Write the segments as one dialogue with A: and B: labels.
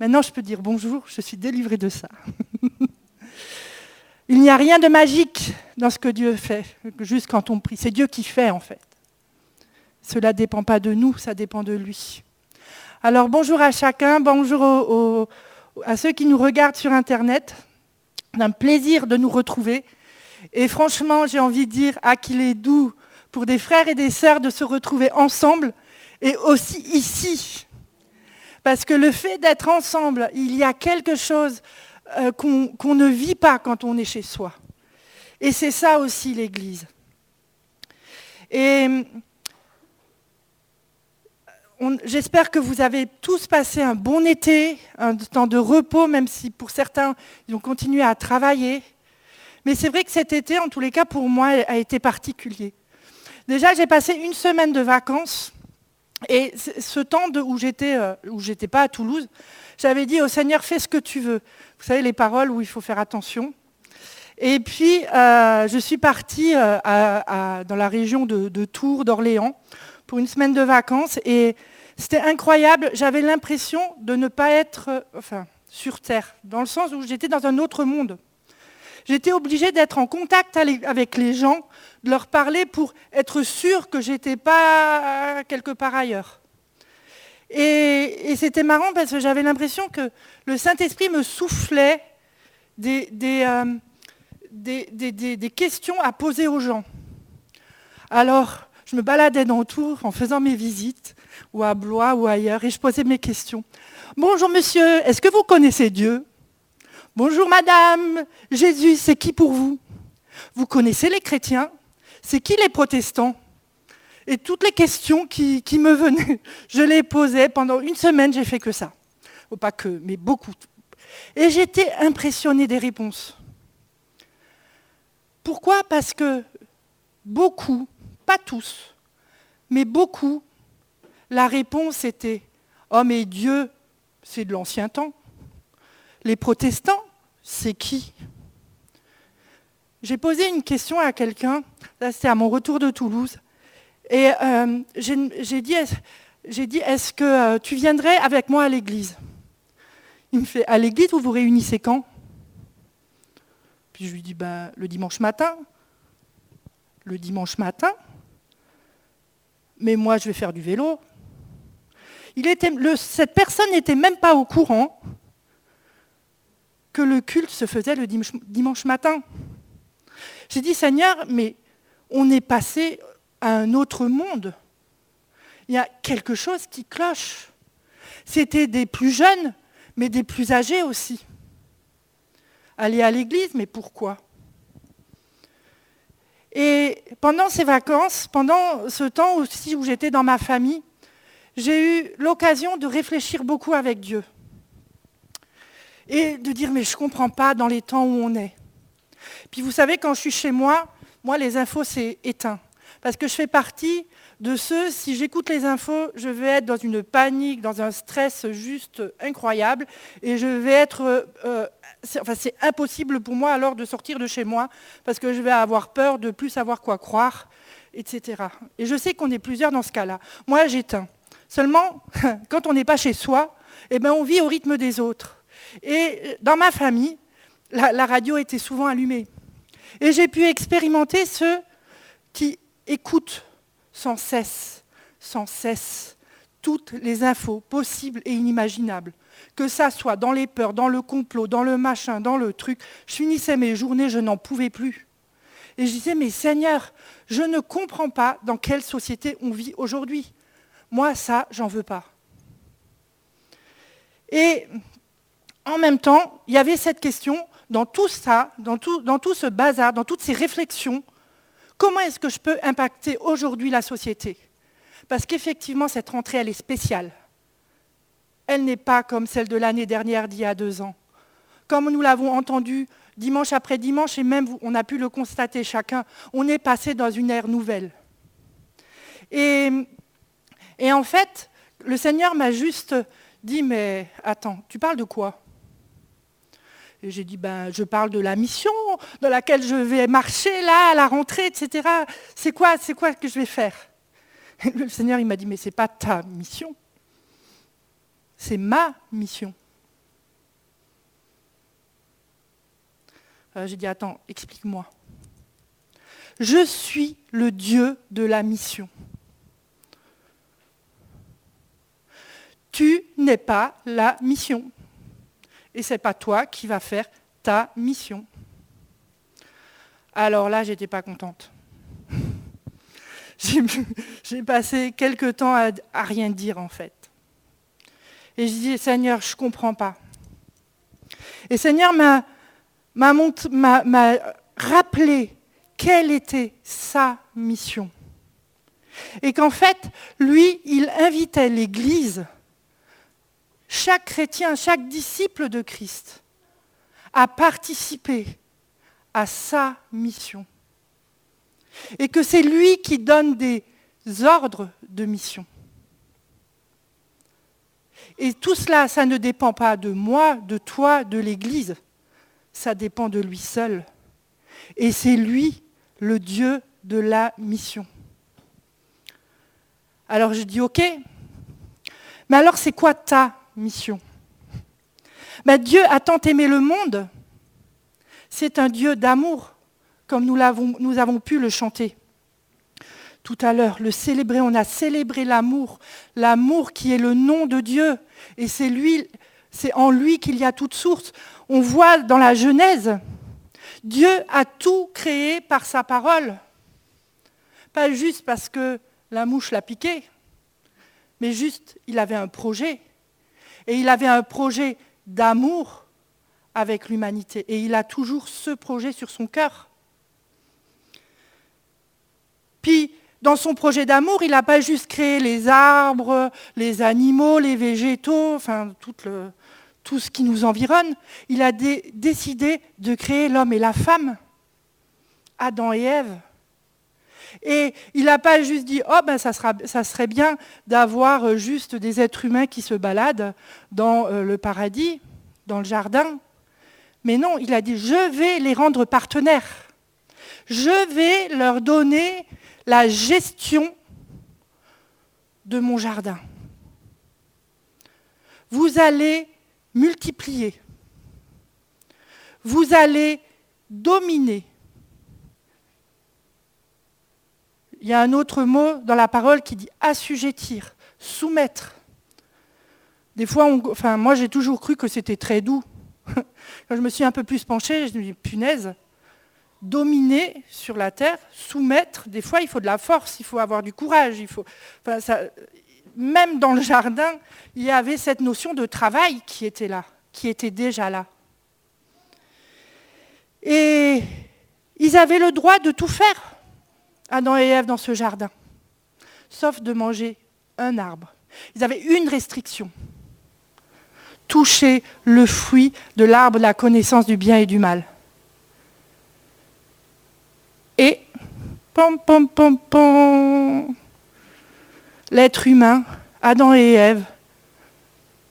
A: Maintenant, je peux dire bonjour, je suis délivrée de ça. Il n'y a rien de magique dans ce que Dieu fait, juste quand on prie. C'est Dieu qui fait, en fait. Cela ne dépend pas de nous, ça dépend de lui. Alors bonjour à chacun, bonjour à ceux qui nous regardent sur Internet. C'est un plaisir de nous retrouver. Et franchement, j'ai envie de dire qu'il est doux pour des frères et des sœurs de se retrouver ensemble et aussi ici. Parce que le fait d'être ensemble, il y a quelque chose euh, qu'on ne vit pas quand on est chez soi. Et c'est ça aussi l'Église. Et j'espère que vous avez tous passé un bon été, un temps de repos, même si pour certains, ils ont continué à travailler. Mais c'est vrai que cet été, en tous les cas, pour moi, a été particulier. Déjà, j'ai passé une semaine de vacances. Et ce temps où j'étais, euh, où j'étais pas à Toulouse, j'avais dit au Seigneur, fais ce que tu veux. Vous savez, les paroles où il faut faire attention. Et puis, euh, je suis partie euh, dans la région de, de Tours, d'Orléans, pour une semaine de vacances. Et c'était incroyable. J'avais l'impression de ne pas être enfin, sur Terre, dans le sens où j'étais dans un autre monde. J'étais obligée d'être en contact avec les gens, de leur parler pour être sûre que je n'étais pas quelque part ailleurs. Et, c'était marrant parce que j'avais l'impression que le Saint-Esprit me soufflait des, euh, questions à poser aux gens. Alors, je me baladais dans Tours en faisant mes visites, ou à Blois ou ailleurs, et je posais mes questions. Bonjour monsieur, est-ce que vous connaissez Dieu? Bonjour madame, Jésus, c'est qui pour vous? Vous connaissez les chrétiens? C'est qui les protestants? Et toutes les questions qui, me venaient, je les posais pendant une semaine, j'ai fait que ça. Pas que, mais beaucoup. Et j'étais impressionnée des réponses. Pourquoi? Parce que beaucoup, pas tous, mais beaucoup, la réponse était Oh mais Dieu, c'est de l'ancien temps. Les protestants, c'est qui? J'ai posé une question à quelqu'un, c'était à mon retour de Toulouse, et euh, j'ai dit, est-ce que euh, tu viendrais avec moi à l'église? Il me fait, à l'église, vous vous réunissez quand? Puis je lui dis, ben, le dimanche matin. Le dimanche matin Mais moi, je vais faire du vélo. Cette personne n'était même pas au courant que le culte se faisait le dimanche matin. J'ai dit, Seigneur, mais on est passé à un autre monde. Il y a quelque chose qui cloche. C'était des plus jeunes, mais des plus âgés aussi. Aller à l'église, mais pourquoi? Et pendant ces vacances, pendant ce temps aussi où j'étais dans ma famille, j'ai eu l'occasion de réfléchir beaucoup avec Dieu et de dire mais je ne comprends pas dans les temps où on est. Puis vous savez, quand je suis chez moi, moi les infos c'est éteint. Parce que je fais partie de ceux, si j'écoute les infos, je vais être dans une panique, dans un stress juste incroyable, et je vais être... Euh, enfin, c'est impossible pour moi alors de sortir de chez moi, parce que je vais avoir peur de plus savoir quoi croire, etc. Et je sais qu'on est plusieurs dans ce cas-là. Moi, j'éteins. Seulement, quand on n'est pas chez soi, eh ben, on vit au rythme des autres. Et dans ma famille, la, radio était souvent allumée. Et j'ai pu expérimenter ceux qui écoutent sans cesse, sans cesse, toutes les infos possibles et inimaginables. Que ça soit dans les peurs, dans le complot, dans le machin, dans le truc. Je finissais mes journées, je n'en pouvais plus. Et je disais, mais Seigneur, je ne comprends pas dans quelle société on vit aujourd'hui. Moi, ça, j'en veux pas. Et en même temps, il y avait cette question, dans tout ça, dans tout, dans tout ce bazar, dans toutes ces réflexions, comment est-ce que je peux impacter aujourd'hui la société? Parce qu'effectivement, cette rentrée, elle est spéciale. Elle n'est pas comme celle de l'année dernière d'il y a deux ans. Comme nous l'avons entendu dimanche après dimanche, et même on a pu le constater chacun, on est passé dans une ère nouvelle. Et, et en fait, le Seigneur m'a juste dit, mais attends, tu parles de quoi? J'ai dit, ben, je parle de la mission dans laquelle je vais marcher là, à la rentrée, etc. C'est quoi, c'est quoi que je vais faire? Le Seigneur, il m'a dit, mais ce n'est pas ta mission, c'est ma mission. Euh, j'ai dit, attends, explique-moi. Je suis le Dieu de la mission. Tu n'es pas la mission. Et ce n'est pas toi qui vas faire ta mission. Alors là, j'étais pas contente. J'ai passé quelques temps à, rien dire en fait. Et je dis, Seigneur, je ne comprends pas. Et Seigneur m'a rappelé quelle était sa mission. Et qu'en fait, lui, il invitait l'Église, chaque chrétien, chaque disciple de Christ, à participer à sa mission. Et que c'est lui qui donne des ordres de mission. Et tout cela, ça ne dépend pas de moi, de toi, de l'Église. Ça dépend de lui seul. Et c'est lui, le Dieu de la mission. Alors je dis, OK, mais alors c'est quoi ta mission ben, Dieu a tant aimé le monde, c'est un Dieu d'amour, comme nous, avons pu le chanter tout à l'heure, le célébrer. On a célébré l'amour, l'amour qui est le nom de Dieu. Et c'est c'est en lui qu'il y a toute source. On voit dans la Genèse, Dieu a tout créé par sa parole. Pas juste parce que la mouche l'a piqué, mais juste il avait un projet. Et il avait un projet d'amour avec l'humanité. Et il a toujours ce projet sur son cœur. Puis, dans son projet d'amour, il n'a pas juste créé les arbres, les animaux, les végétaux, enfin tout, ce qui nous environne. Il a décidé de créer l'homme et la femme, Adam et Ève. Et il n'a pas juste dit, oh ben ça, ça serait bien d'avoir juste des êtres humains qui se baladent dans euh, le paradis, dans le jardin. Mais non, il a dit, je vais les rendre partenaires. Je vais leur donner la gestion de mon jardin. Vous allez multiplier. Vous allez dominer. Il y a un autre mot dans la parole qui dit assujettir, soumettre. Des fois, enfin, moi j'ai toujours cru que c'était très doux. Quand je me suis un peu plus penchée, je me dis punaise, dominer sur la terre, soumettre, des fois il faut de la force, il faut avoir du courage, il faut, même dans le jardin, il y avait cette notion de travail qui était là, qui était déjà là. Et ils avaient le droit de tout faire, Adam et Ève, dans ce jardin, sauf de manger un arbre. Ils avaient une restriction, toucher le fruit de l'arbre de la connaissance du bien et du mal. Et, pom, pom, pom, pom, l'être humain, Adam et Ève,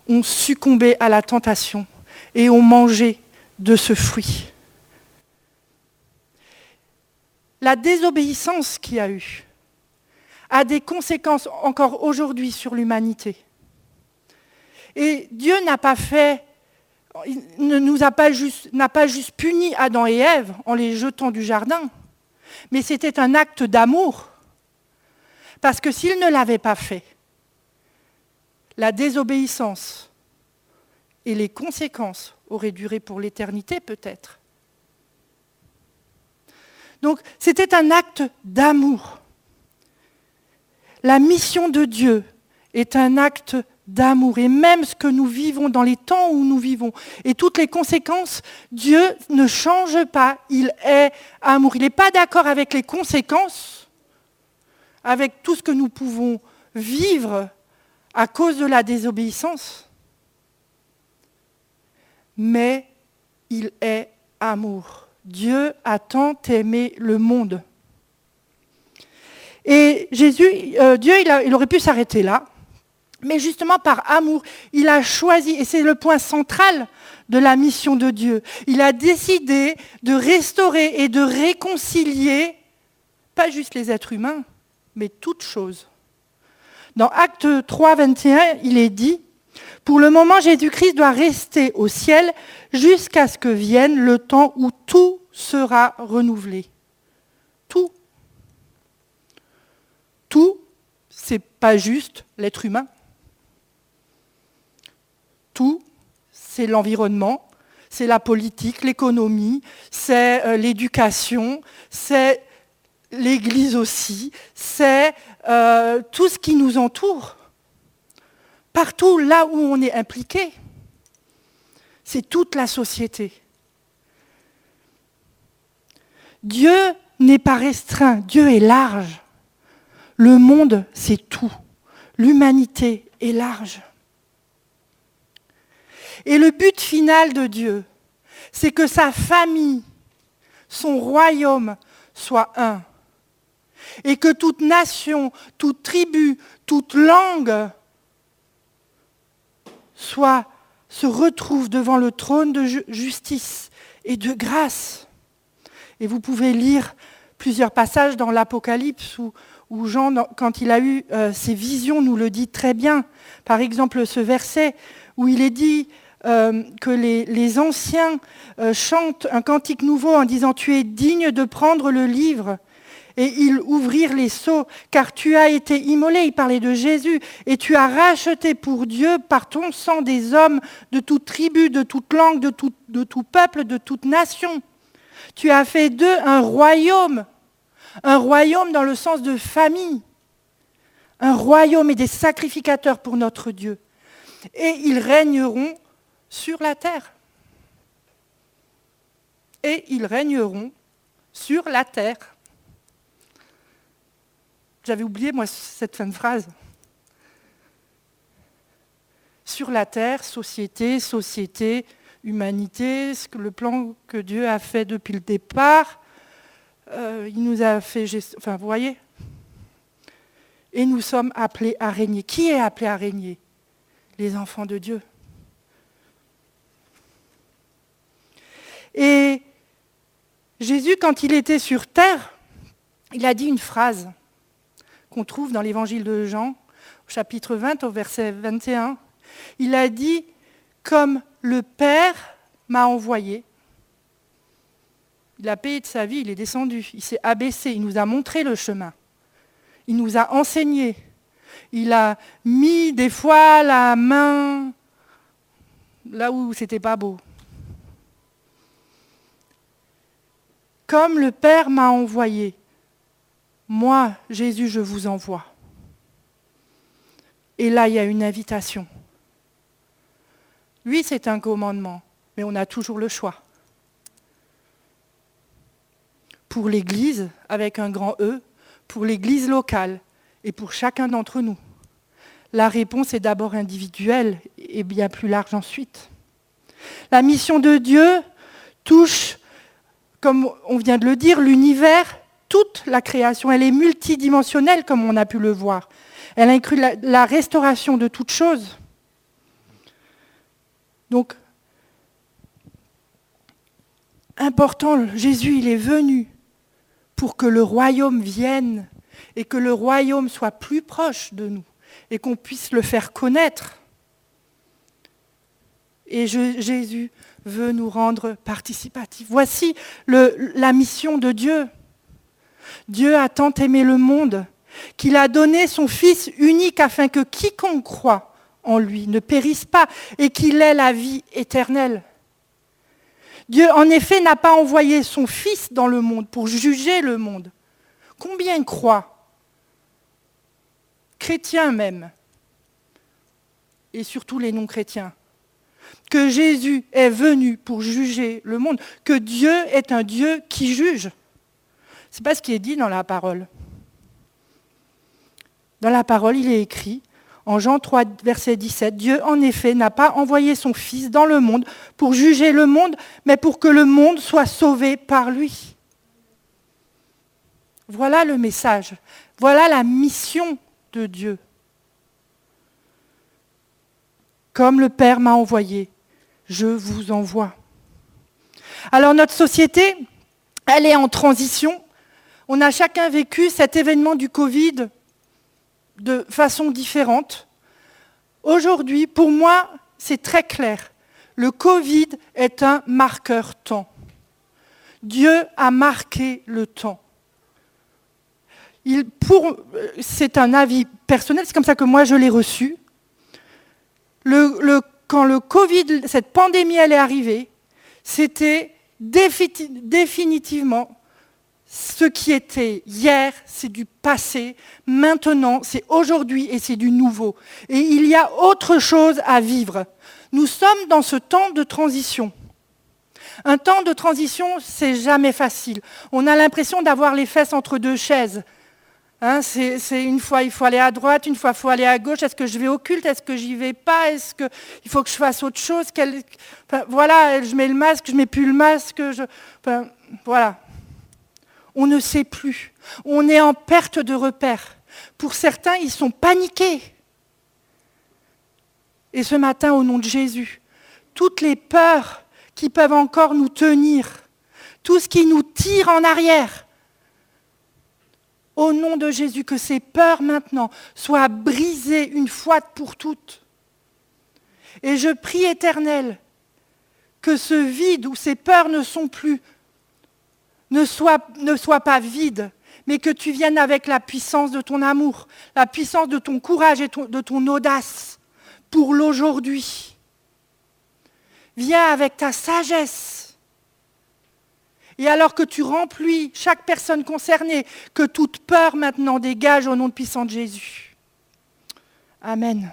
A: ont succombé à la tentation et ont mangé de ce fruit. La désobéissance qu'il y a eu a des conséquences encore aujourd'hui sur l'humanité. Et Dieu n'a pas juste, n'a pas juste puni Adam et Ève en les jetant du jardin mais c'était un acte d'amour. Parce que s'il ne l'avait pas fait, la désobéissance et les conséquences auraient duré pour l'éternité peut-être. Donc c'était un acte d'amour. La mission de Dieu est un acte d'amour. Et même ce que nous vivons dans les temps où nous vivons et toutes les conséquences, Dieu ne change pas. Il est amour. Il n'est pas d'accord avec les conséquences, avec tout ce que nous pouvons vivre à cause de la désobéissance. Mais il est amour. Dieu a tant aimé le monde. Et Jésus, euh, Dieu, il aurait pu s'arrêter là. Mais justement par amour, il a choisi, et c'est le point central de la mission de Dieu, il a décidé de restaurer et de réconcilier, pas juste les êtres humains, mais toutes choses. Dans Acte 3, 21, il est dit, Pour le moment, Jésus-Christ doit rester au ciel jusqu'à ce que vienne le temps où tout sera renouvelé. Tout. Tout, c'est pas juste l'être humain. Tout, c'est l'environnement, c'est la politique, l'économie, c'est euh, l'éducation, c'est l'Église aussi, c'est euh, tout ce qui nous entoure. Partout là où on est impliqué, c'est toute la société. Dieu n'est pas restreint, Dieu est large. Le monde, c'est tout. L'humanité est large. Et le but final de Dieu, c'est que sa famille, son royaume soit un. Et que toute nation, toute tribu, toute langue soit, se retrouve devant le trône de justice et de grâce. Et vous pouvez lire plusieurs passages dans l'Apocalypse où, Jean, quand il a eu euh, ses visions, nous le dit très bien. Par exemple, ce verset où il est dit euh, que les, anciens euh, chantent un cantique nouveau en disant Tu es digne de prendre le livre et ils ouvrirent les seaux, car tu as été immolé, il parlait de Jésus, et tu as racheté pour Dieu par ton sang des hommes de toute tribu, de toute langue, de tout, de tout peuple, de toute nation. Tu as fait d'eux un royaume, un royaume dans le sens de famille, un royaume et des sacrificateurs pour notre Dieu. Et ils régneront sur la terre. Et ils régneront sur la terre. J'avais oublié, moi, cette fin de phrase. Sur la terre, société, société, humanité, le plan que Dieu a fait depuis le départ, euh, il nous a fait... Enfin, vous voyez? Et nous sommes appelés à régner. Qui est appelé à régner? Les enfants de Dieu. Et Jésus, quand il était sur terre, il a dit une phrase qu'on trouve dans l'évangile de Jean, au chapitre 20, au verset 21. Il a dit, comme le Père m'a envoyé, il a payé de sa vie, il est descendu, il s'est abaissé, il nous a montré le chemin, il nous a enseigné, il a mis des fois la main là où c'était pas beau. Comme le Père m'a envoyé, moi, Jésus, je vous envoie. Et là, il y a une invitation. Oui, c'est un commandement, mais on a toujours le choix. Pour l'Église, avec un grand E, pour l'Église locale et pour chacun d'entre nous. La réponse est d'abord individuelle et bien plus large ensuite. La mission de Dieu touche, comme on vient de le dire, l'univers toute la création. Elle est multidimensionnelle, comme on a pu le voir. Elle inclut la, restauration de toutes choses. Donc, important, Jésus, il est venu pour que le royaume vienne et que le royaume soit plus proche de nous et qu'on puisse le faire connaître. Et Jésus veut nous rendre participatifs. Voici la mission de Dieu. Dieu a tant aimé le monde qu'il a donné son Fils unique afin que quiconque croit en lui ne périsse pas et qu'il ait la vie éternelle. Dieu, en effet, n'a pas envoyé son Fils dans le monde pour juger le monde. Combien croient Chrétiens même, et surtout les non-chrétiens, que Jésus est venu pour juger le monde, que Dieu est un Dieu qui juge? Ce n'est pas ce qui est dit dans la parole. Dans la parole, il est écrit, en Jean 3, verset 17, Dieu en effet n'a pas envoyé son Fils dans le monde pour juger le monde, mais pour que le monde soit sauvé par lui. Voilà le message, voilà la mission de Dieu. Comme le Père m'a envoyé, je vous envoie. Alors notre société, elle est en transition on a chacun vécu cet événement du Covid de façon différente. Aujourd'hui, pour moi, c'est très clair. Le Covid est un marqueur temps. Dieu a marqué le temps. c'est un avis personnel, c'est comme ça que moi je l'ai reçu. quand le Covid, cette pandémie, elle est arrivée, c'était définitivement ce qui était hier, c'est du passé, maintenant, c'est aujourd'hui et c'est du nouveau. Et il y a autre chose à vivre. Nous sommes dans ce temps de transition. Un temps de transition, c'est jamais facile. On a l'impression d'avoir les fesses entre deux chaises. Hein, c'est une fois il faut aller à droite, une fois il faut aller à gauche. Est-ce que je vais au culte? Est-ce que j'y vais pas? Est-ce qu'il faut que je fasse autre chose? Voilà, je mets le masque, je mets plus le masque. voilà. On ne sait plus. On est en perte de repère. Pour certains, ils sont paniqués. Et ce matin, au nom de Jésus, toutes les peurs qui peuvent encore nous tenir, tout ce qui nous tire en arrière, au nom de Jésus, que ces peurs maintenant soient brisées une fois pour toutes. Et je prie éternel que ce vide où ces peurs ne sont plus ne soit pas vide, mais que tu viennes avec la puissance de ton amour, la puissance de ton courage et de ton audace pour l'aujourd'hui. Viens avec ta sagesse. Et alors que tu remplis chaque personne concernée, que toute peur maintenant dégage au nom de puissant de Jésus. Amen.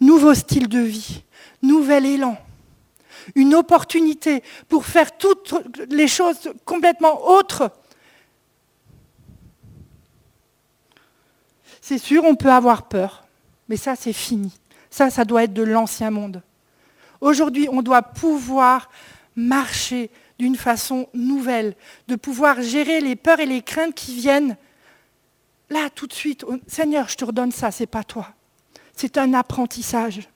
A: Nouveau style de vie, nouvel élan une opportunité pour faire toutes les choses complètement autres. C'est sûr, on peut avoir peur, mais ça, c'est fini. Ça, ça doit être de l'ancien monde. Aujourd'hui, on doit pouvoir marcher d'une façon nouvelle, de pouvoir gérer les peurs et les craintes qui viennent là tout de suite. Seigneur, je te redonne ça, c'est pas toi. C'est un apprentissage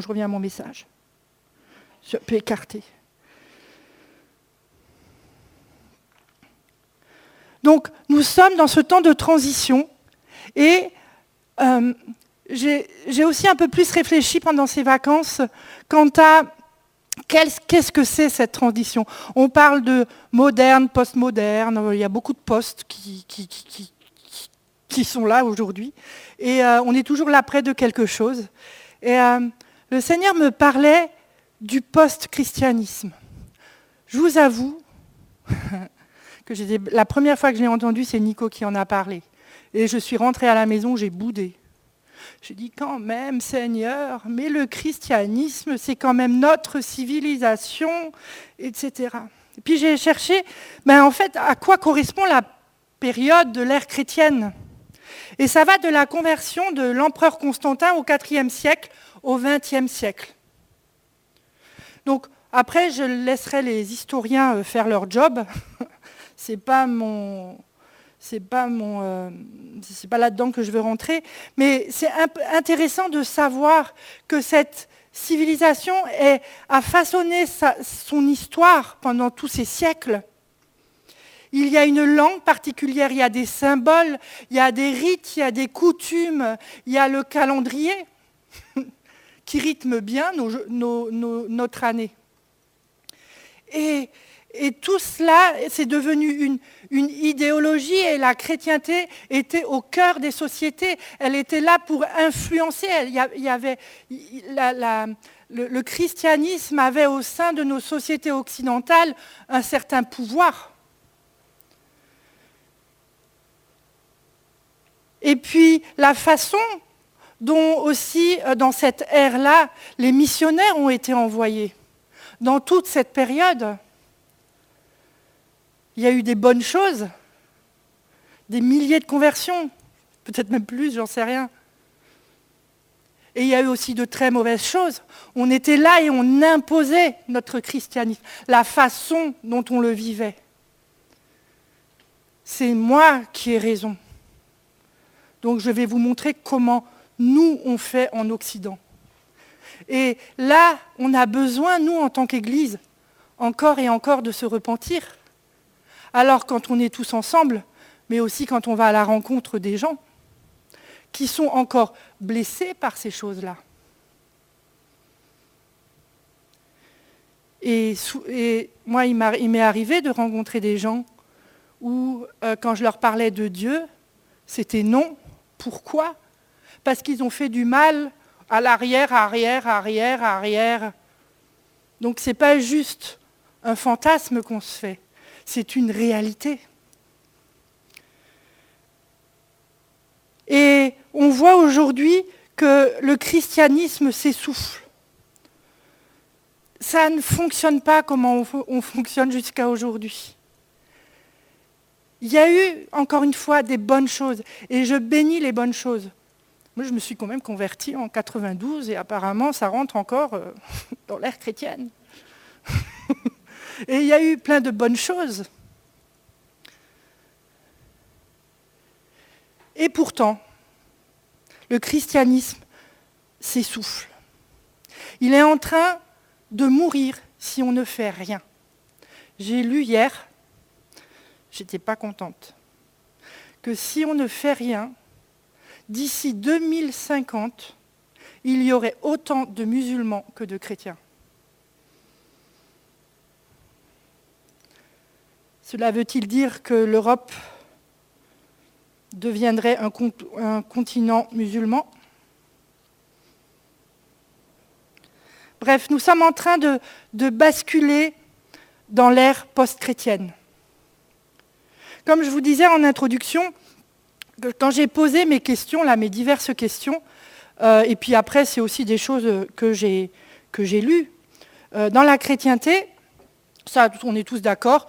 A: je reviens à mon message. Je peux écarter. Donc, nous sommes dans ce temps de transition et euh, j'ai aussi un peu plus réfléchi pendant ces vacances quant à qu'est-ce que c'est cette transition. On parle de moderne, post-moderne, il y a beaucoup de postes qui, sont là aujourd'hui et euh, on est toujours là près de quelque chose. Euh, le Seigneur me parlait du post-christianisme. Je vous avoue que la première fois que je l'ai entendu, c'est Nico qui en a parlé. Et je suis rentrée à la maison, j'ai boudé. J'ai dit quand même, Seigneur, mais le christianisme, c'est quand même notre civilisation, etc. Et puis j'ai cherché, ben en fait, à quoi correspond la période de l'ère chrétienne? Et ça va de la conversion de l'empereur Constantin au IVe siècle au XXe siècle. Donc après, je laisserai les historiens euh, faire leur job. c'est pas mon, c'est pas euh, pas là-dedans que je veux rentrer. Mais c'est intéressant de savoir que cette civilisation a façonné son histoire pendant tous ces siècles. Il y a une langue particulière, il y a des symboles, il y a des rites, il y a des coutumes, il y a le calendrier qui rythme bien notre année. Et, tout cela, c'est devenu une, idéologie et la chrétienté était au cœur des sociétés. Elle était là pour influencer. Il y avait, le, christianisme avait au sein de nos sociétés occidentales un certain pouvoir. Et puis la façon dont aussi, euh, dans cette ère-là, les missionnaires ont été envoyés. Dans toute cette période, il y a eu des bonnes choses, des milliers de conversions, peut-être même plus, j'en sais rien. Et il y a eu aussi de très mauvaises choses. On était là et on imposait notre christianisme, la façon dont on le vivait. C'est moi qui ai raison. Donc je vais vous montrer comment nous, on fait en Occident. Et là, on a besoin, nous, en tant qu'Église, encore et encore de se repentir. Alors quand on est tous ensemble, mais aussi quand on va à la rencontre des gens, qui sont encore blessés par ces choses-là. Et, moi, il m'est arrivé de rencontrer des gens où, euh, quand je leur parlais de Dieu, c'était non. Pourquoi? Parce qu'ils ont fait du mal à l'arrière, arrière, arrière, arrière. Donc ce n'est pas juste un fantasme qu'on se fait, c'est une réalité. Et on voit aujourd'hui que le christianisme s'essouffle ça ne fonctionne pas comme on, fonctionne jusqu'à aujourd'hui. Il y a eu, encore une fois, des bonnes choses, et je bénis les bonnes choses. Moi, je me suis quand même converti en 92, et apparemment, ça rentre encore euh, dans l'ère chrétienne. et il y a eu plein de bonnes choses. Et pourtant, le christianisme s'essouffle. Il est en train de mourir si on ne fait rien. J'ai lu hier, j'étais pas contente, que si on ne fait rien, d'ici 2050, il y aurait autant de musulmans que de chrétiens. Cela veut-il dire que l'Europe deviendrait un continent musulman? Bref, nous sommes en train de, basculer dans l'ère post-chrétienne. Comme je vous disais en introduction, quand j'ai posé mes questions, là, mes diverses questions, euh, et puis après, c'est aussi des choses que j'ai, que j'ai lues, euh, dans la chrétienté, ça, on est tous d'accord,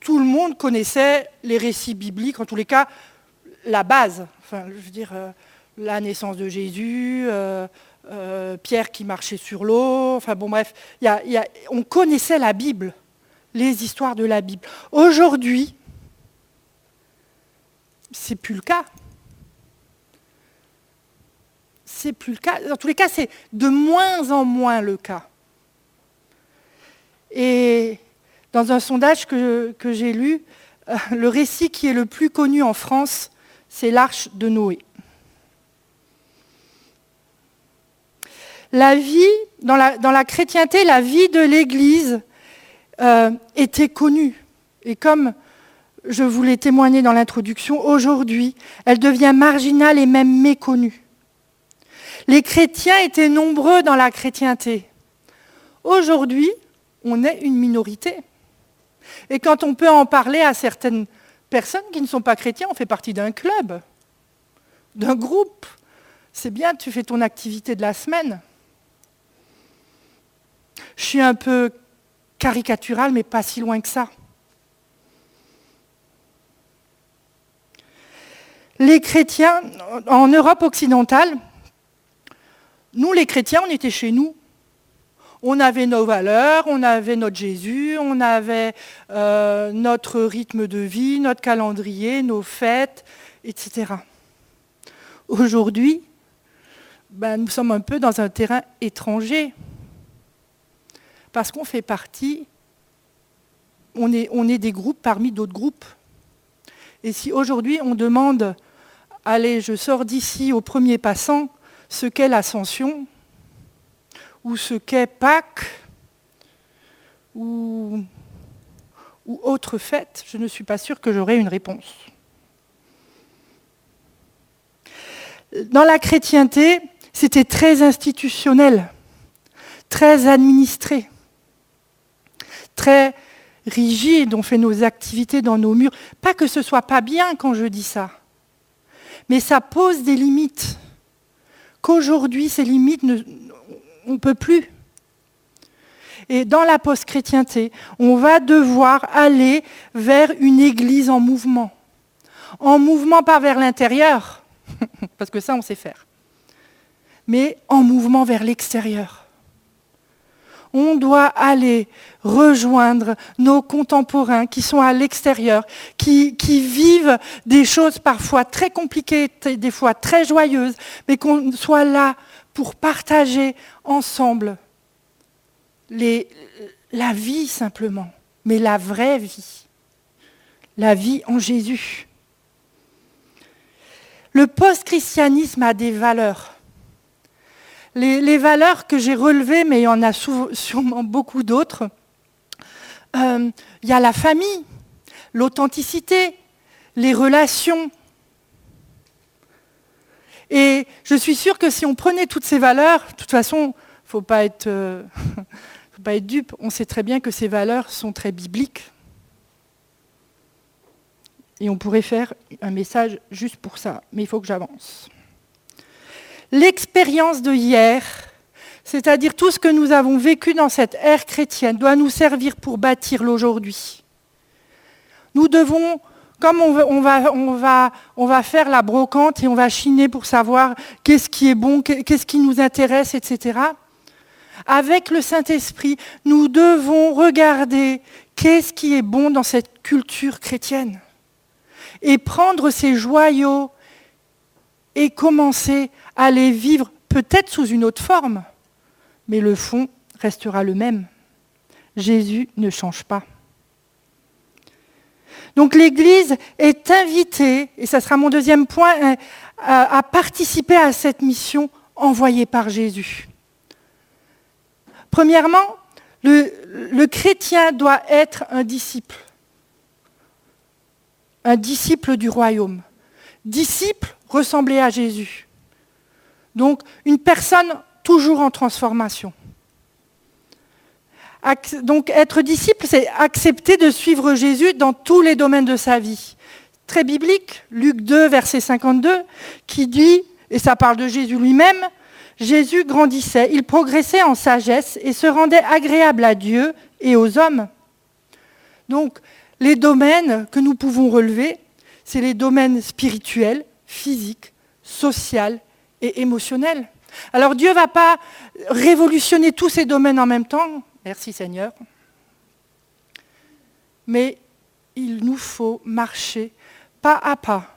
A: tout le monde connaissait les récits bibliques, en tous les cas, la base. Enfin, je veux dire, euh, la naissance de Jésus, Pierre qui marchait sur l'eau, enfin bon bref, on connaissait la Bible, les histoires de la Bible. Aujourd'hui, c'est plus le cas. C'est plus le cas. Dans tous les cas, c'est de moins en moins le cas. Et dans un sondage que, j'ai lu, euh, le récit qui est le plus connu en France, c'est l'arche de Noé. la vie, dans la, chrétienté, la vie de l'Église euh, était connue. Et comme je vous l'ai témoigné dans l'introduction, aujourd'hui, elle devient marginale et même méconnue. Les chrétiens étaient nombreux dans la chrétienté. Aujourd'hui, on est une minorité. Et quand on peut en parler à certaines personnes qui ne sont pas chrétiens, on fait partie d'un club, d'un groupe. C'est bien, tu fais ton activité de la semaine. Je suis un peu caricatural, mais pas si loin que ça. Les chrétiens, en Europe occidentale, nous les chrétiens, on était chez nous. On avait nos valeurs, on avait notre Jésus, on avait euh, notre rythme de vie, notre calendrier, nos fêtes, etc. Aujourd'hui, ben, nous sommes un peu dans un terrain étranger parce qu'on fait partie, on est, des groupes parmi d'autres groupes. Et si aujourd'hui on demande, allez, je sors d'ici au premier passant, ce qu'est l'ascension, ou ce qu'est Pâques, ou, ou autre fête, je ne suis pas sûre que j'aurai une réponse. Dans la chrétienté, c'était très institutionnel, très administré très rigide, on fait nos activités dans nos murs. Pas que ce soit pas bien quand je dis ça, mais ça pose des limites. Qu'aujourd'hui, ces limites, on ne peut plus. Et dans la post-chrétienté, on va devoir aller vers une église en mouvement. En mouvement pas vers l'intérieur, parce que ça on sait faire, mais en mouvement vers l'extérieur on doit aller rejoindre nos contemporains qui sont à l'extérieur, qui, vivent des choses parfois très compliquées, des fois très joyeuses, mais qu'on soit là pour partager ensemble la vie simplement, mais la vraie vie, la vie en Jésus. le post-christianisme a des valeurs. Les, valeurs que j'ai relevées, mais il y en a sûrement beaucoup d'autres, euh, il y a la famille, l'authenticité, les relations. Et je suis sûre que si on prenait toutes ces valeurs, de toute façon, il ne. Euh, faut pas être dupe, on sait très bien que ces valeurs sont très bibliques. Et on pourrait faire un message juste pour ça, mais il faut que j'avance. L'expérience de hier, c'est-à-dire tout ce que nous avons vécu dans cette ère chrétienne, doit nous servir pour bâtir l'aujourd'hui. Nous devons, comme on va, faire la brocante et on va chiner pour savoir qu'est-ce qui est bon, qu'est-ce qui nous intéresse, etc. Avec le Saint-Esprit, nous devons regarder qu'est-ce qui est bon dans cette culture chrétienne et prendre ces joyaux et commencer à les vivre peut-être sous une autre forme, mais le fond restera le même. Jésus ne change pas. Donc l'Église est invitée, et ça sera mon deuxième point, à, participer à cette mission envoyée par Jésus. Premièrement, le chrétien doit être un disciple un disciple du royaume. Disciple ressemblé à Jésus. Donc une personne toujours en transformation. Donc être disciple, c'est accepter de suivre Jésus dans tous les domaines de sa vie. Très biblique, Luc 2, verset 52, qui dit, et ça parle de Jésus lui-même, Jésus grandissait, il progressait en sagesse et se rendait agréable à Dieu et aux hommes. Donc les domaines que nous pouvons relever, c'est les domaines spirituels, physiques, sociaux et émotionnels. Alors Dieu ne va pas révolutionner tous ces domaines en même temps, merci Seigneur, mais il nous faut marcher pas à pas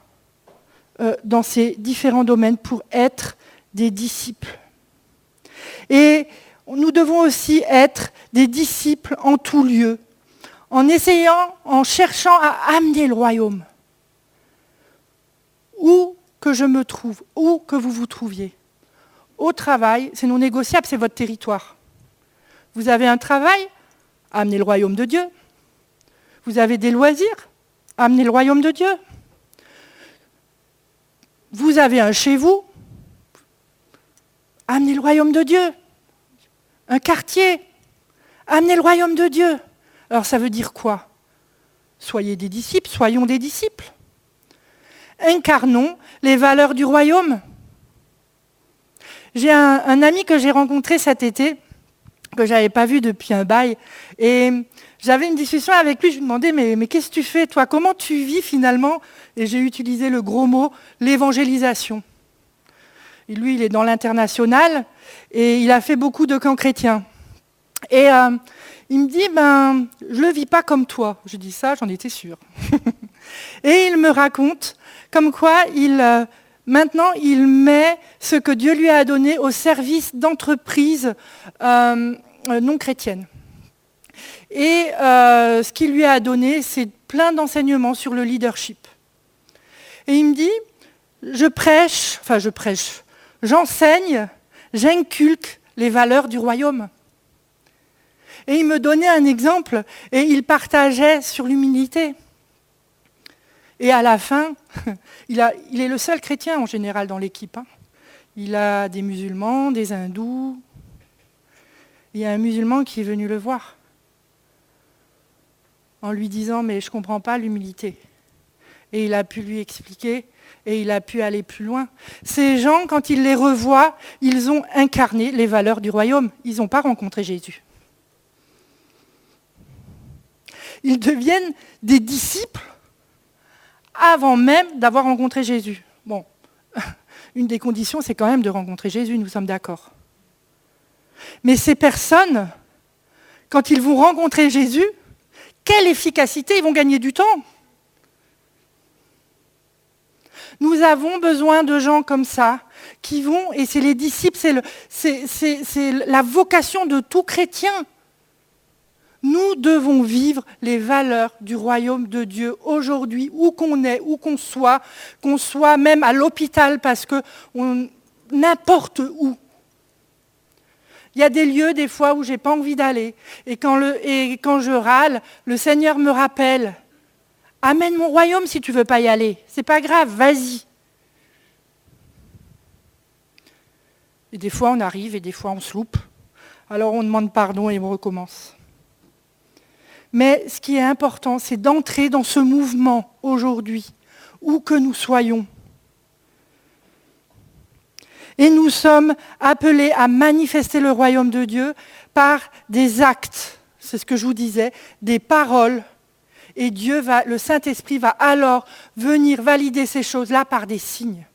A: euh, dans ces différents domaines pour être des disciples. Et nous devons aussi être des disciples en tout lieu, en essayant, en cherchant à amener le royaume. Où que je me trouve, où que vous vous trouviez. Au travail, c'est non négociable, c'est votre territoire. Vous avez un travail, amenez le royaume de Dieu. Vous avez des loisirs, amenez le royaume de Dieu. Vous avez un chez vous, amenez le royaume de Dieu. Un quartier, amenez le royaume de Dieu. Alors ça veut dire quoi? Soyez des disciples, soyons des disciples. Incarnons les valeurs du royaume. J'ai un, ami que j'ai rencontré cet été, que je n'avais pas vu depuis un bail, et j'avais une discussion avec lui, je lui demandais, mais, qu'est-ce que tu fais, toi? Comment tu vis finalement? Et j'ai utilisé le gros mot, l'évangélisation. Lui, il est dans l'international, et il a fait beaucoup de camps chrétiens. Et euh, il me dit, ben, je ne le vis pas comme toi. Je dis ça, j'en étais sûre. et il me raconte comme quoi euh, maintenant il met ce que Dieu lui a donné au service d'entreprises euh, non chrétiennes. Et ce qu'il lui a donné, c'est plein d'enseignements sur le leadership. Et il me dit, je prêche, enfin je prêche, j'enseigne, j'inculque les valeurs du royaume. Et il me donnait un exemple et il partageait sur l'humilité. Et à la fin, il, est le seul chrétien en général dans l'équipe. Hein. Il a des musulmans, des hindous. Il y a un musulman qui est venu le voir en lui disant mais je ne comprends pas l'humilité. Et il a pu lui expliquer et il a pu aller plus loin. Ces gens, quand il les revoit, ils ont incarné les valeurs du royaume. Ils n'ont pas rencontré Jésus ils deviennent des disciples avant même d'avoir rencontré Jésus. Bon, une des conditions, c'est quand même de rencontrer Jésus, nous sommes d'accord. Mais ces personnes, quand ils vont rencontrer Jésus, quelle efficacité, ils vont gagner du temps. Nous avons besoin de gens comme ça, qui vont, et c'est les disciples, c'est la vocation de tout chrétien, Nous devons vivre les valeurs du royaume de Dieu aujourd'hui, où qu'on est, où qu'on soit, qu'on soit même à l'hôpital parce que n'importe où. Il y a des lieux des fois où j'ai pas envie d'aller. Et quand, je râle, le Seigneur me rappelle Amène mon royaume si tu veux pas y aller. C'est pas grave, vas-y. Et des fois on arrive et des fois on se loupe. Alors on demande pardon et on recommence. Mais ce qui est important, c'est d'entrer dans ce mouvement aujourd'hui, où que nous soyons. Et nous sommes appelés à manifester le royaume de Dieu par des actes, c'est ce que je vous disais, des paroles. Et Dieu va, le Saint-Esprit va alors venir valider ces choses-là par des signes.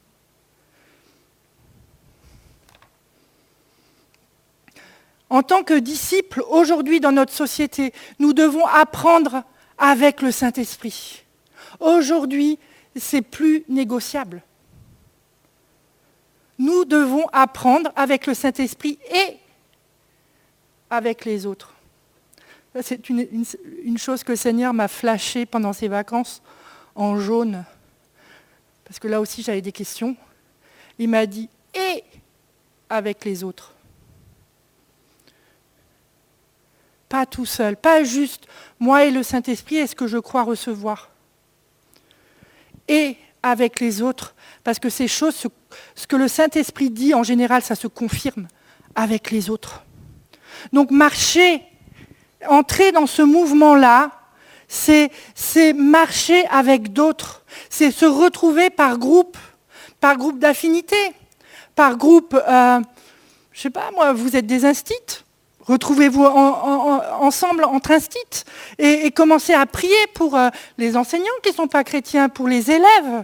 A: En tant que disciples, aujourd'hui dans notre société, nous devons apprendre avec le Saint-Esprit. Aujourd'hui, c'est plus négociable. Nous devons apprendre avec le Saint-Esprit et avec les autres. C'est une, une, chose que le Seigneur m'a flashé pendant ses vacances en jaune, parce que là aussi j'avais des questions. Il m'a dit et avec les autres. Pas tout seul, pas juste moi et le Saint-Esprit est ce que je crois recevoir? Et avec les autres, parce que ces choses, ce que le Saint-Esprit dit en général, ça se confirme avec les autres. Donc marcher, entrer dans ce mouvement-là, c'est marcher avec d'autres, c'est se retrouver par groupe, par groupe d'affinité, par groupe, euh, je ne sais pas moi, vous êtes des instits, Retrouvez-vous ensemble entre instits et, commencez à prier pour euh, les enseignants qui ne sont pas chrétiens, pour les élèves,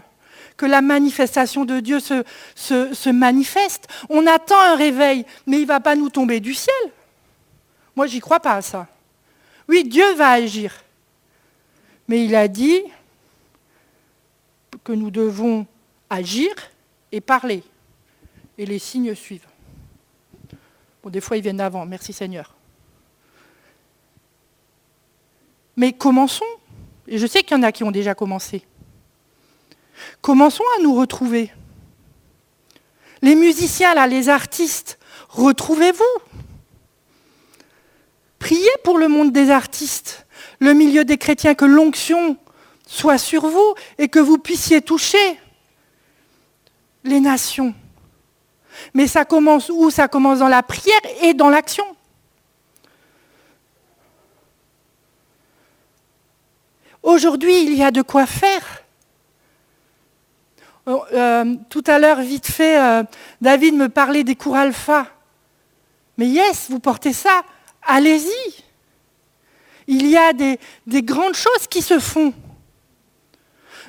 A: que la manifestation de Dieu se, manifeste. On attend un réveil, mais il ne va pas nous tomber du ciel. Moi, j'y crois pas à ça. Oui, Dieu va agir. Mais il a dit que nous devons agir et parler. Et les signes suivent. Bon, des fois, ils viennent avant, merci Seigneur. Mais commençons. Et je sais qu'il y en a qui ont déjà commencé. Commençons à nous retrouver. Les musiciens, là, les artistes, retrouvez-vous. Priez pour le monde des artistes, le milieu des chrétiens, que l'onction soit sur vous et que vous puissiez toucher les nations. Mais ça commence où? Ça commence dans la prière et dans l'action. Aujourd'hui, il y a de quoi faire. Oh, euh, tout à l'heure, vite fait, euh, David me parlait des cours alpha. Mais yes, vous portez ça, allez-y. Il y a des grandes choses qui se font.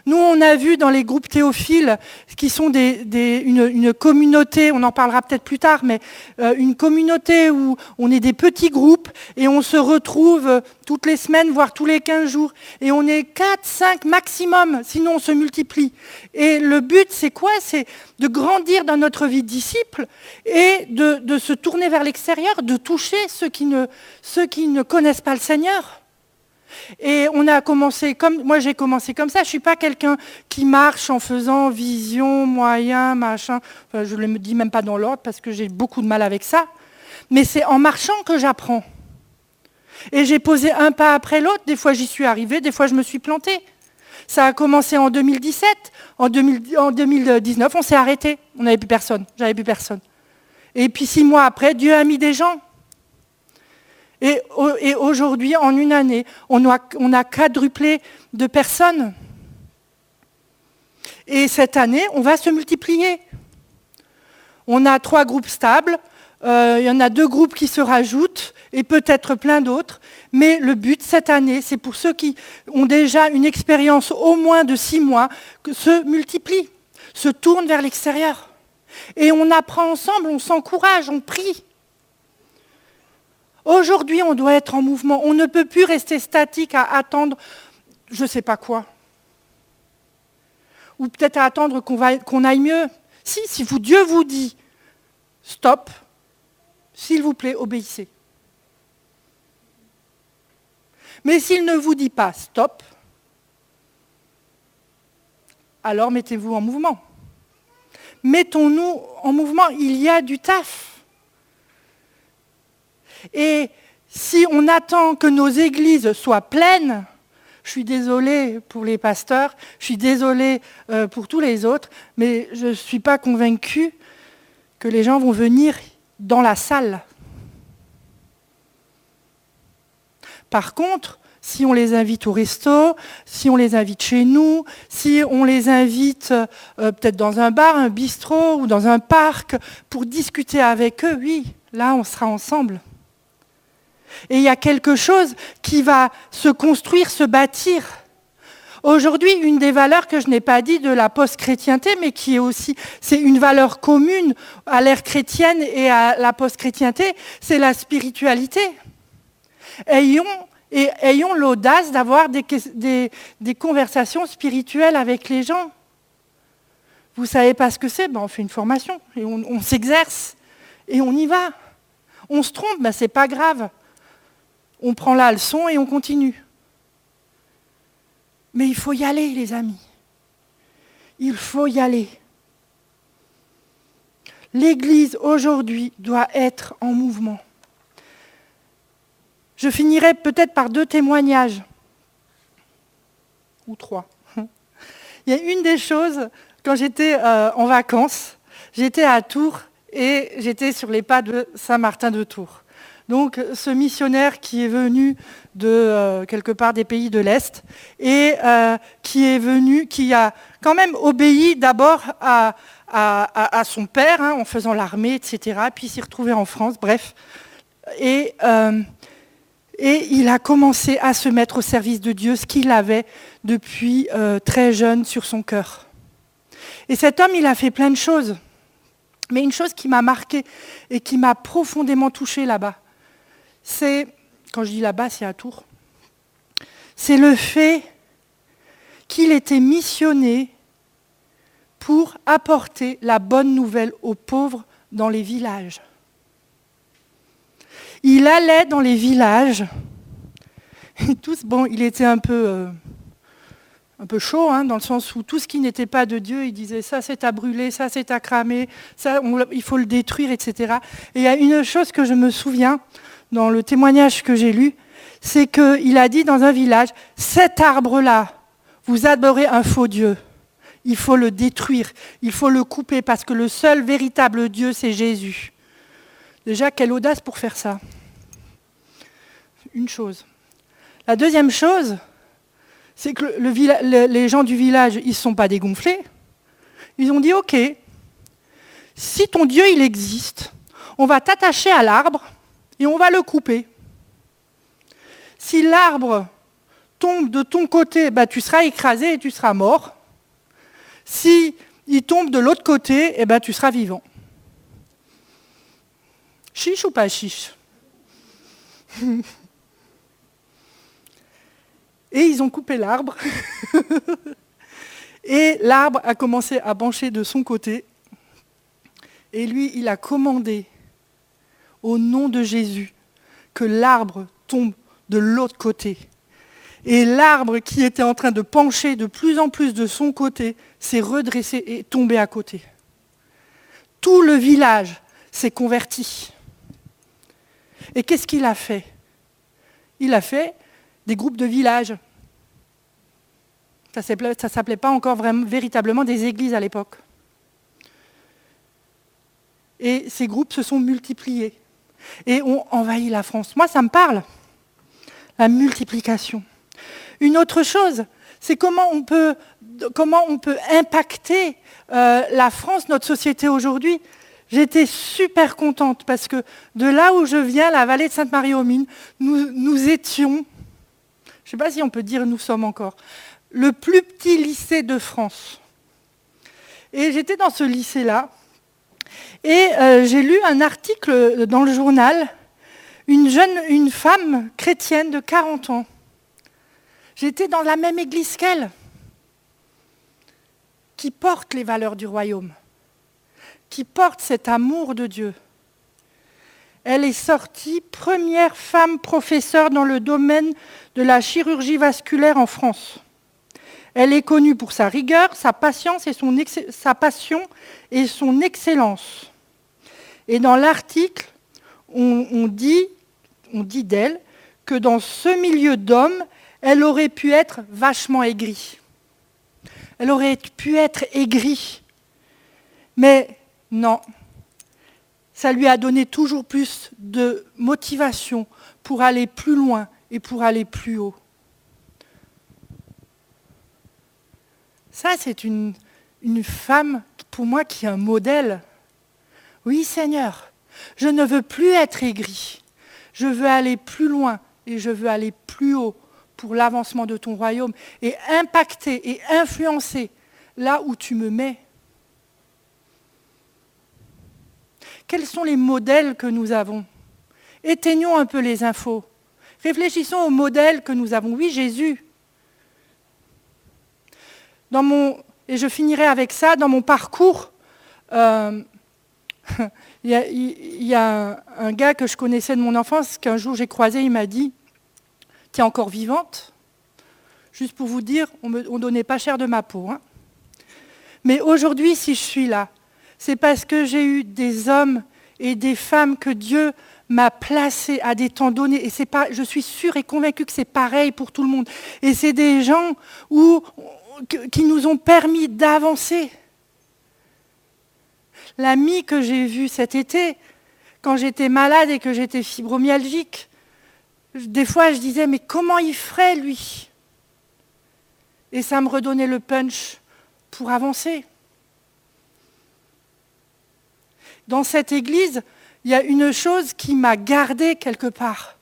A: Nous, on a vu dans les groupes théophiles, qui sont une, communauté, on en parlera peut-être plus tard, mais euh, une communauté où on est des petits groupes et on se retrouve euh, toutes les semaines, voire tous les 15 jours. Et on est 4, 5 maximum, sinon on se multiplie. Et le but, c'est quoi? C'est de grandir dans notre vie de disciple et de, se tourner vers l'extérieur, de toucher ceux qui ne connaissent pas le Seigneur. Et on a commencé comme moi j'ai commencé comme ça. Je ne suis pas quelqu'un qui marche en faisant vision, moyen, machin. je ne le dis même pas dans l'ordre parce que j'ai beaucoup de mal avec ça. Mais c'est en marchant que j'apprends. Et j'ai posé un pas après l'autre. Des fois j'y suis arrivée, des fois je me suis plantée. Ça a commencé en 2017. En, 2019, on s'est arrêté. On n'avait plus personne. J'avais plus personne. Et puis six mois après, Dieu a mis des gens. Et, aujourd'hui, en une année, on a, quadruplé de personnes. Et cette année, on va se multiplier. On a trois groupes stables, euh, il y en a deux groupes qui se rajoutent, et peut-être plein d'autres. Mais le but cette année, c'est pour ceux qui ont déjà une expérience au moins de six mois, se multiplient, se tournent vers l'extérieur. Et on apprend ensemble, on s'encourage, on prie. Aujourd'hui, on doit être en mouvement. On ne peut plus rester statique à attendre je ne sais pas quoi. Ou peut-être à attendre qu'on aille mieux. Si, si Dieu vous dit stop, s'il vous plaît, obéissez. Mais s'il ne vous dit pas stop, alors mettez-vous en mouvement. Mettons-nous en mouvement, il y a du taf. Et si on attend que nos églises soient pleines, je suis désolée pour les pasteurs, je suis désolée euh, pour tous les autres, mais je ne suis pas convaincue que les gens vont venir dans la salle. Par contre, si on les invite au resto, si on les invite chez nous, si on les invite euh, peut-être dans un bar, un bistrot ou dans un parc pour discuter avec eux, oui, là on sera ensemble. Et il y a quelque chose qui va se construire, se bâtir. Aujourd'hui, une des valeurs que je n'ai pas dit de la post-chrétienté, mais qui est aussi, c'est une valeur commune à l'ère chrétienne et à la post-chrétienté, c'est la spiritualité. Ayons, l'audace d'avoir des, conversations spirituelles avec les gens. Vous ne savez pas ce que c'est? Ben On fait une formation et on, s'exerce et on y va. On se trompe, ben ce n'est pas grave on prend la leçon et on continue. Mais il faut y aller, les amis. Il faut y aller. L'Église aujourd'hui doit être en mouvement. Je finirai peut-être par deux témoignages, ou trois. Il y a une des choses, quand j'étais euh, en vacances, j'étais à Tours et j'étais sur les pas de Saint-Martin de Tours. Donc ce missionnaire qui est venu de euh, quelque part des pays de l'Est et euh, qui est venu, qui a quand même obéi d'abord à, son père hein, en faisant l'armée, etc. Puis s'est retrouvé en France, bref. Et, euh, et il a commencé à se mettre au service de Dieu, ce qu'il avait depuis très jeune sur son cœur. Et cet homme, il a fait plein de choses. Mais une chose qui m'a marqué et qui m'a profondément touché là-bas, c'est, quand je dis là-bas, c'est à Tours, c'est le fait qu'il était missionné pour apporter la bonne nouvelle aux pauvres dans les villages. Il allait dans les villages, et tous, bon, il était un peu, euh, un peu chaud, hein, dans le sens où tout ce qui n'était pas de Dieu, il disait ça c'est à brûler, ça c'est à cramer, ça il faut le détruire, etc. Et il y a une chose que je me souviens, dans le témoignage que j'ai lu, c'est qu'il a dit dans un village, cet arbre-là, vous adorez un faux Dieu. Il faut le détruire, il faut le couper, parce que le seul véritable Dieu, c'est Jésus. Déjà, quelle audace pour faire ça. Une chose. La deuxième chose, c'est que les gens du village, ils ne sont pas dégonflés. Ils ont dit, OK, si ton Dieu, il existe, on va t'attacher à l'arbre, et on va le couper. Si l'arbre tombe de ton côté, bah, tu seras écrasé et tu seras mort. Si il tombe de l'autre côté, eh ben, tu seras vivant. Chiche ou pas chiche Et ils ont coupé l'arbre. et l'arbre a commencé à pencher de son côté. Et lui, il a commandé au nom de Jésus, que l'arbre tombe de l'autre côté. Et l'arbre qui était en train de pencher de plus en plus de son côté s'est redressé et tombé à côté. Tout le village s'est converti. Et qu'est-ce qu'il a fait? Il a fait des groupes de villages. Ça ne s'appelait pas encore véritablement des églises à l'époque. Et ces groupes se sont multipliés et ont envahi la France. Moi, ça me parle, la multiplication. Une autre chose, c'est comment on peut, comment on peut impacter euh, la France, notre société aujourd'hui. J'étais super contente parce que de là où je viens, la vallée de Sainte-Marie-aux-Mines, nous, nous étions, je ne sais pas si on peut dire nous sommes encore, le plus petit lycée de France. Et j'étais dans ce lycée-là, et euh, j'ai lu un article dans le journal, une jeune, une femme chrétienne de 40 ans. J'étais dans la même église qu'elle, qui porte les valeurs du royaume, qui porte cet amour de Dieu. Elle est sortie première femme professeure dans le domaine de la chirurgie vasculaire en France. Elle est connue pour sa rigueur, sa patience et son sa passion et son excellence. Et dans l'article, on, dit, on dit d'elle que dans ce milieu d'hommes, elle aurait pu être vachement aigrie. Elle aurait pu être aigrie. Mais non, ça lui a donné toujours plus de motivation pour aller plus loin et pour aller plus haut. Ça, c'est une, une femme, pour moi, qui est un modèle. Oui, Seigneur, je ne veux plus être aigri. Je veux aller plus loin et je veux aller plus haut pour l'avancement de ton royaume et impacter et influencer là où tu me mets. Quels sont les modèles que nous avons? Éteignons un peu les infos. Réfléchissons aux modèles que nous avons. Oui, Jésus. Et je finirai avec ça, dans mon parcours, euh, il y a, un, gars que je connaissais de mon enfance qu'un jour j'ai croisé, il m'a dit, tu es encore vivante? Juste pour vous dire, on ne donnait pas cher de ma peau. Hein. Mais aujourd'hui, si je suis là, c'est parce que j'ai eu des hommes et des femmes que Dieu m'a placés à des temps donnés. Et pas, je suis sûre et convaincue que c'est pareil pour tout le monde. Et c'est des gens qui nous ont permis d'avancer. L'ami que j'ai vu cet été, quand j'étais malade et que j'étais fibromyalgique, des fois je disais, mais comment il ferait lui? Et ça me redonnait le punch pour avancer. Dans cette église, il y a une chose qui m'a gardé quelque part.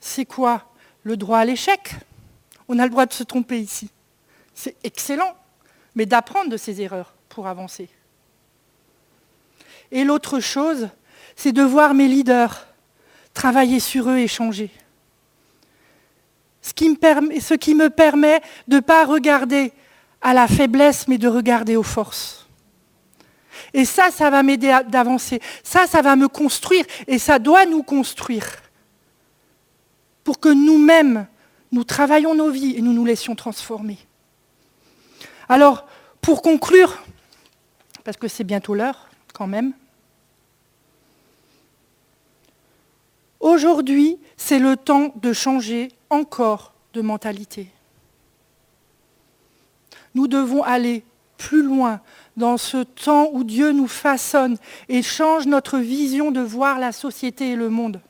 A: C'est quoi? Le droit à l'échec. On a le droit de se tromper ici. C'est excellent, mais d'apprendre de ses erreurs pour avancer. Et l'autre chose, c'est de voir mes leaders travailler sur eux et changer. Ce qui me permet, ce qui me permet de ne pas regarder à la faiblesse, mais de regarder aux forces. Et ça, ça va m'aider d'avancer. Ça, ça va me construire. Et ça doit nous construire. Pour que nous-mêmes, nous travaillions nos vies et nous nous laissions transformer. Alors, pour conclure, parce que c'est bientôt l'heure quand même, aujourd'hui, c'est le temps de changer encore de mentalité. Nous devons aller plus loin dans ce temps où Dieu nous façonne et change notre vision de voir la société et le monde.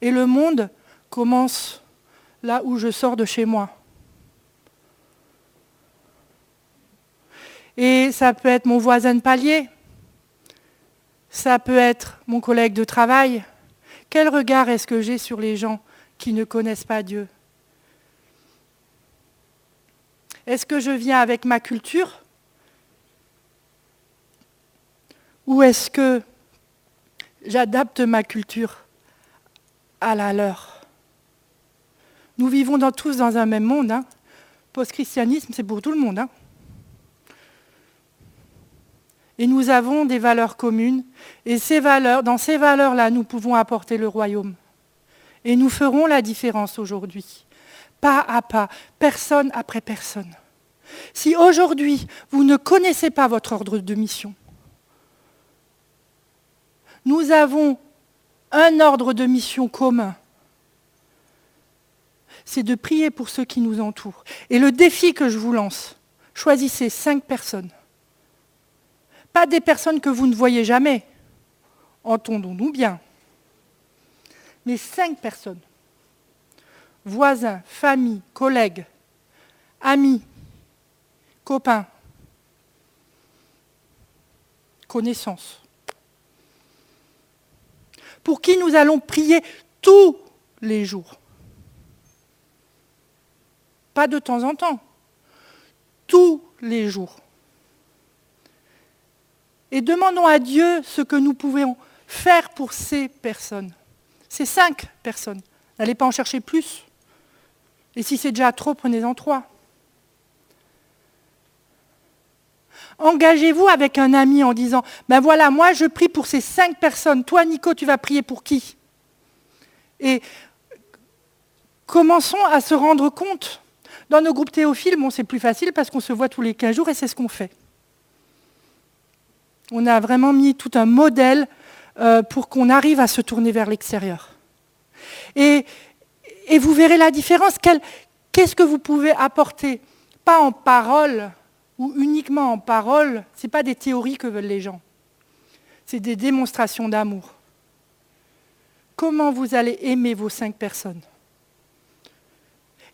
A: Et le monde commence là où je sors de chez moi. Et ça peut être mon voisin de palier, ça peut être mon collègue de travail. Quel regard est-ce que j'ai sur les gens qui ne connaissent pas Dieu? Est-ce que je viens avec ma culture? Ou est-ce que j'adapte ma culture à la leur? Nous vivons tous dans un même monde. Hein. Post-christianisme, c'est pour tout le monde. Hein. Et nous avons des valeurs communes. Et ces valeurs, dans ces valeurs-là, nous pouvons apporter le royaume. Et nous ferons la différence aujourd'hui, pas à pas, personne après personne. Si aujourd'hui, vous ne connaissez pas votre ordre de mission, nous avons un ordre de mission commun. C'est de prier pour ceux qui nous entourent. Et le défi que je vous lance, choisissez cinq personnes. Pas des personnes que vous ne voyez jamais, entendons-nous bien, mais cinq personnes. Voisins, famille, collègues, amis, copains, connaissances pour qui nous allons prier tous les jours. Pas de temps en temps, tous les jours. Et demandons à Dieu ce que nous pouvons faire pour ces personnes. Ces cinq personnes. N'allez pas en chercher plus. Et si c'est déjà trop, prenez-en trois. Engagez-vous avec un ami en disant, ben voilà, moi je prie pour ces cinq personnes. Toi, Nico, tu vas prier pour qui? Et commençons à se rendre compte. Dans nos groupes théophiles, bon, c'est plus facile parce qu'on se voit tous les 15 jours et c'est ce qu'on fait. On a vraiment mis tout un modèle euh, pour qu'on arrive à se tourner vers l'extérieur. Et, vous verrez la différence. Qu'est-ce que vous pouvez apporter? Pas en parole, ou uniquement en parole, ce n'est pas des théories que veulent les gens. C'est des démonstrations d'amour. Comment vous allez aimer vos cinq personnes?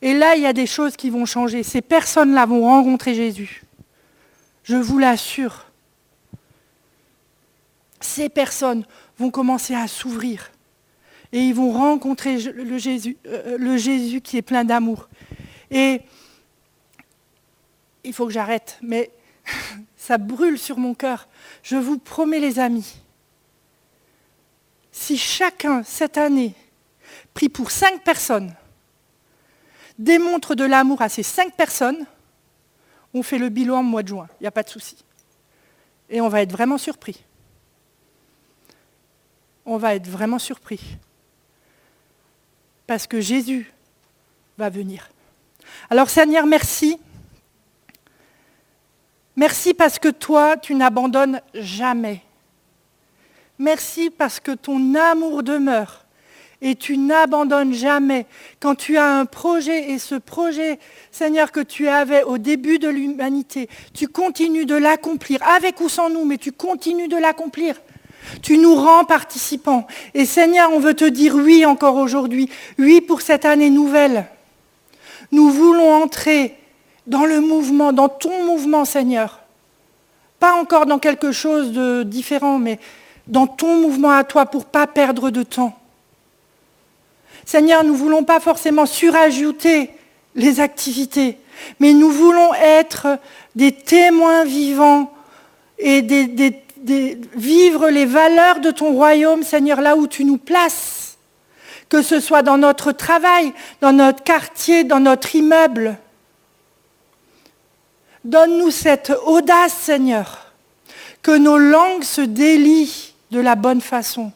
A: Et là, il y a des choses qui vont changer. Ces personnes-là vont rencontrer Jésus. Je vous l'assure. Ces personnes vont commencer à s'ouvrir. Et ils vont rencontrer le Jésus, euh, le Jésus qui est plein d'amour. Et il faut que j'arrête, mais ça brûle sur mon cœur. Je vous promets, les amis, si chacun, cette année, prie pour cinq personnes, démontre de l'amour à ces cinq personnes, on fait le bilan au mois de juin, il n'y a pas de souci. Et on va être vraiment surpris. On va être vraiment surpris. Parce que Jésus va venir. Alors Seigneur, merci. Merci parce que toi, tu n'abandonnes jamais. Merci parce que ton amour demeure et tu n'abandonnes jamais. Quand tu as un projet et ce projet, Seigneur, que tu avais au début de l'humanité, tu continues de l'accomplir, avec ou sans nous, mais tu continues de l'accomplir. Tu nous rends participants. Et Seigneur, on veut te dire oui encore aujourd'hui, oui pour cette année nouvelle. Nous voulons entrer dans le mouvement, dans ton mouvement, Seigneur. Pas encore dans quelque chose de différent, mais dans ton mouvement à toi pour ne pas perdre de temps. Seigneur, nous ne voulons pas forcément surajouter les activités, mais nous voulons être des témoins vivants et vivre les valeurs de ton royaume, Seigneur, là où tu nous places, que ce soit dans notre travail, dans notre quartier, dans notre immeuble. Donne-nous cette audace, Seigneur, que nos langues se délient de la bonne façon,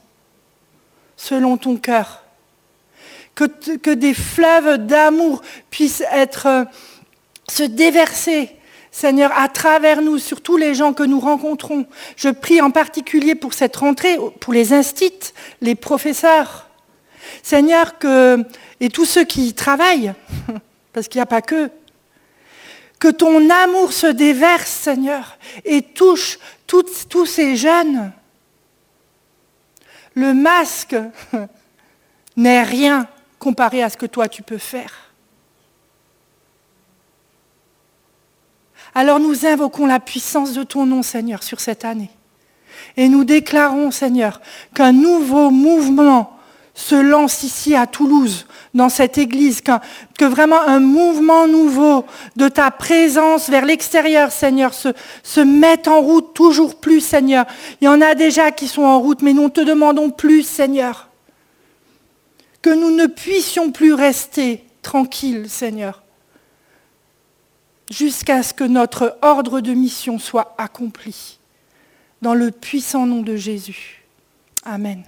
A: selon ton cœur. Que, que des fleuves d'amour puissent être, euh, se déverser, Seigneur, à travers nous, sur tous les gens que nous rencontrons. Je prie en particulier pour cette rentrée, pour les instits, les professeurs. Seigneur, et tous ceux qui travaillent, parce qu'il n'y a pas que, que ton amour se déverse, Seigneur, et touche tous ces jeunes. Le masque n'est rien comparé à ce que toi tu peux faire. Alors nous invoquons la puissance de ton nom, Seigneur, sur cette année. Et nous déclarons, Seigneur, qu'un nouveau mouvement se lance ici à Toulouse, dans cette église, que, vraiment un mouvement nouveau de ta présence vers l'extérieur, Seigneur, se, se mette en route toujours plus, Seigneur. Il y en a déjà qui sont en route, mais nous te demandons plus, Seigneur. Que nous ne puissions plus rester tranquilles, Seigneur, jusqu'à ce que notre ordre de mission soit accompli. Dans le puissant nom de Jésus. Amen.